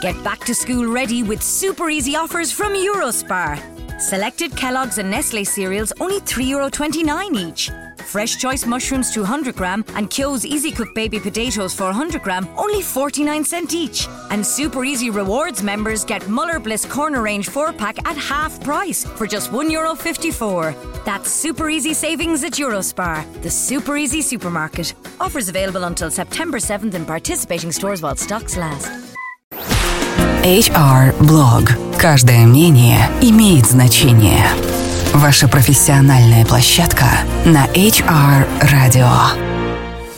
Get back to school ready with super easy offers from Eurospar. Selected Kellogg's and Nestle cereals only €3.29 each. Fresh Choice mushrooms 200 gram and Kyo's Easy Cook baby potatoes 400 gram only 49 cent each. And Super Easy Rewards members get Muller Bliss Corner Range 4 pack at half price for just €1.54. That's super easy savings at Eurospar, the super easy supermarket. Offers available until September 7th in participating stores while stocks last. HR Blog. Каждое мнение имеет значение. Ваша профессиональная площадка на HR Radio.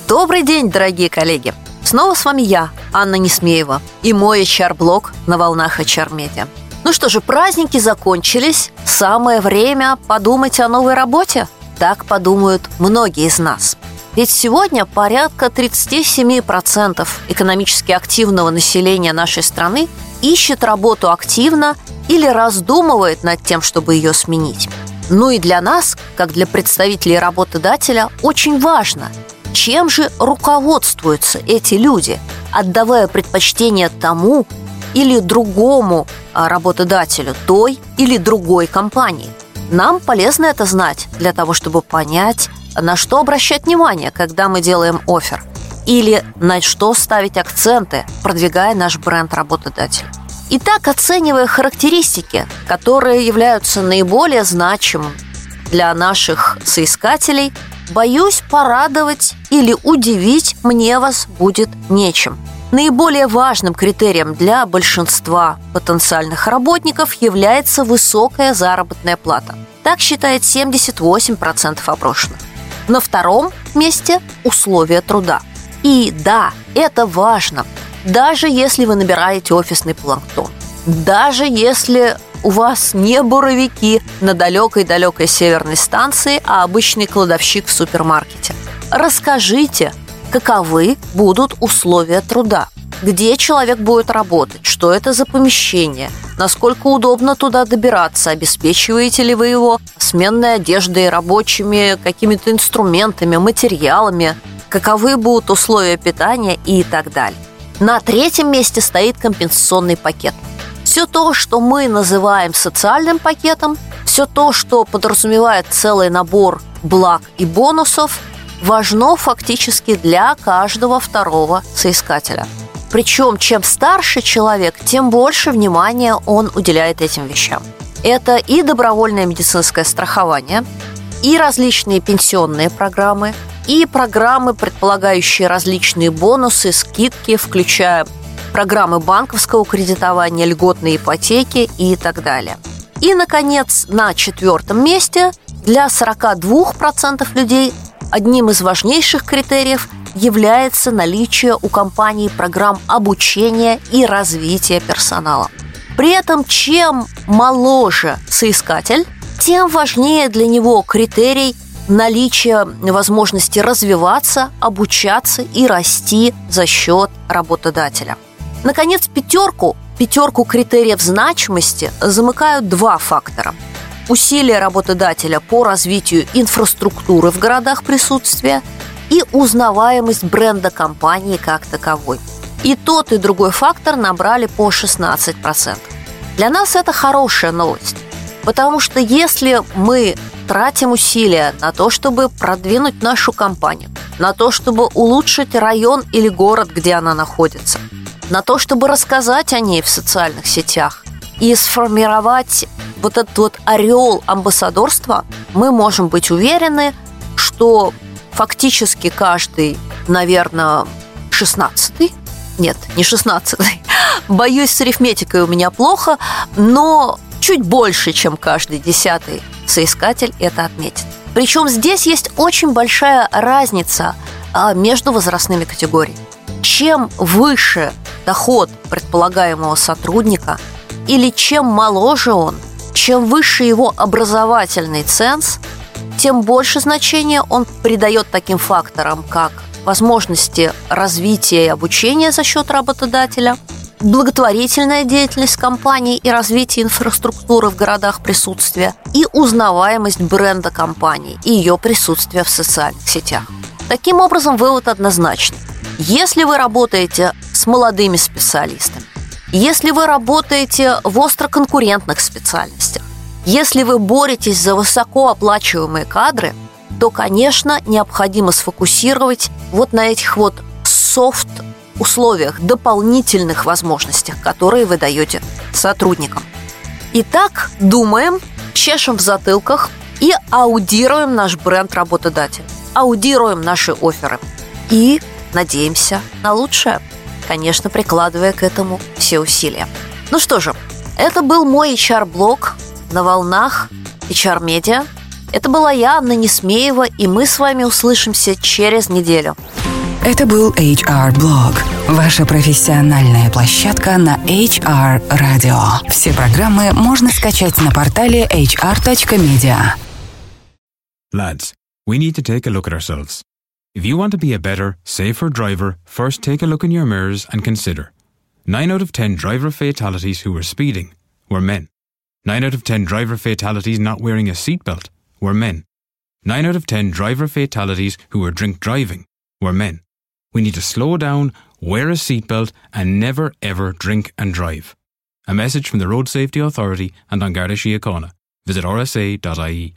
Добрый день, дорогие коллеги! Снова с вами я, Анна Несмеева, и мой HR-блог на волнах HR-медиа. Ну что же, праздники закончились, самое время подумать о новой работе. Так подумают многие из нас. Ведь сегодня порядка 37% экономически активного населения нашей страны ищет работу активно или раздумывает над тем, чтобы ее сменить. Ну и для нас, как для представителей работодателя, очень важно, чем же руководствуются эти люди, отдавая предпочтение тому или другому а, работодателю той или другой компании. Нам полезно это знать для того, чтобы понять, на что обращать внимание, когда мы делаем офер, или на что ставить акценты, продвигая наш бренд работодателя. Итак, оценивая характеристики, которые являются наиболее значимым для наших соискателей, боюсь порадовать или удивить мне вас будет нечем. Наиболее важным критерием для большинства потенциальных работников является высокая заработная плата. Так считает 78% опрошенных. На втором месте условия труда. И да, это важно, даже если вы набираете офисный планктон, даже если у вас не буровики на далекой-далекой северной станции, а обычный кладовщик в супермаркете. Расскажите, каковы будут условия труда, где человек будет работать, что это за помещение, насколько удобно туда добираться, обеспечиваете ли вы его сменной одеждой, рабочими какими-то инструментами, материалами, каковы будут условия питания и так далее. На третьем месте стоит компенсационный пакет. Все то, что мы называем социальным пакетом, все то, что подразумевает целый набор благ и бонусов, важно фактически для каждого второго соискателя. Причем, чем старше человек, тем больше внимания он уделяет этим вещам. Это и добровольное медицинское страхование, и различные пенсионные программы – и программы, предполагающие различные бонусы, скидки, включая программы банковского кредитования, льготные ипотеки и так далее. И, наконец, на четвертом месте для 42% людей одним из важнейших критериев является наличие у компании программ обучения и развития персонала. При этом, чем моложе соискатель, тем важнее для него критерий наличие возможности развиваться, обучаться и расти за счет работодателя. Наконец, пятерку, пятерку критериев значимости замыкают два фактора. Усилия работодателя по развитию инфраструктуры в городах присутствия и узнаваемость бренда компании как таковой. И тот, и другой фактор набрали по 16%. Для нас это хорошая новость, потому что если мы тратим усилия на то, чтобы продвинуть нашу компанию, на то, чтобы улучшить район или город, где она находится, на то, чтобы рассказать о ней в социальных сетях и сформировать вот этот вот орел амбассадорства, мы можем быть уверены, что фактически каждый, наверное, шестнадцатый, нет, не шестнадцатый, боюсь, с арифметикой у меня плохо, но чуть больше, чем каждый десятый соискатель это отметит. Причем здесь есть очень большая разница а, между возрастными категориями. Чем выше доход предполагаемого сотрудника или чем моложе он, чем выше его образовательный ценз, тем больше значения он придает таким факторам, как возможности развития и обучения за счет работодателя – благотворительная деятельность компании и развитие инфраструктуры в городах присутствия и узнаваемость бренда компании и ее присутствие в социальных сетях. Таким образом, вывод однозначный. Если вы работаете с молодыми специалистами, Если вы работаете в остроконкурентных специальностях, если вы боретесь за высокооплачиваемые кадры, то, конечно, необходимо сфокусировать вот на этих вот софт условиях, дополнительных возможностях, которые вы даете сотрудникам. Итак, думаем, чешем в затылках и аудируем наш бренд работодателя. Аудируем наши оферы. И надеемся на лучшее. Конечно, прикладывая к этому все усилия. Ну что же, это был мой HR-блог на волнах HR-медиа. Это была я, Анна Несмеева, и мы с вами услышимся через неделю. Это был HR Blog, ваша профессиональная площадка на HR Radio. Все программы можно скачать на портале hr.media. Lads, we need to take a look at ourselves. If you want to be a better, safer driver, first take a look in your mirrors and consider. 9 out of 10 driver fatalities who were speeding were men. 9 out of 10 driver fatalities not wearing a seatbelt were men. 9 out of 10 driver fatalities who were drink driving were men. We need to slow down, wear a seatbelt, and never ever drink and drive. A message from the Road Safety Authority and An Garda Síochána. Visit rsa.ie.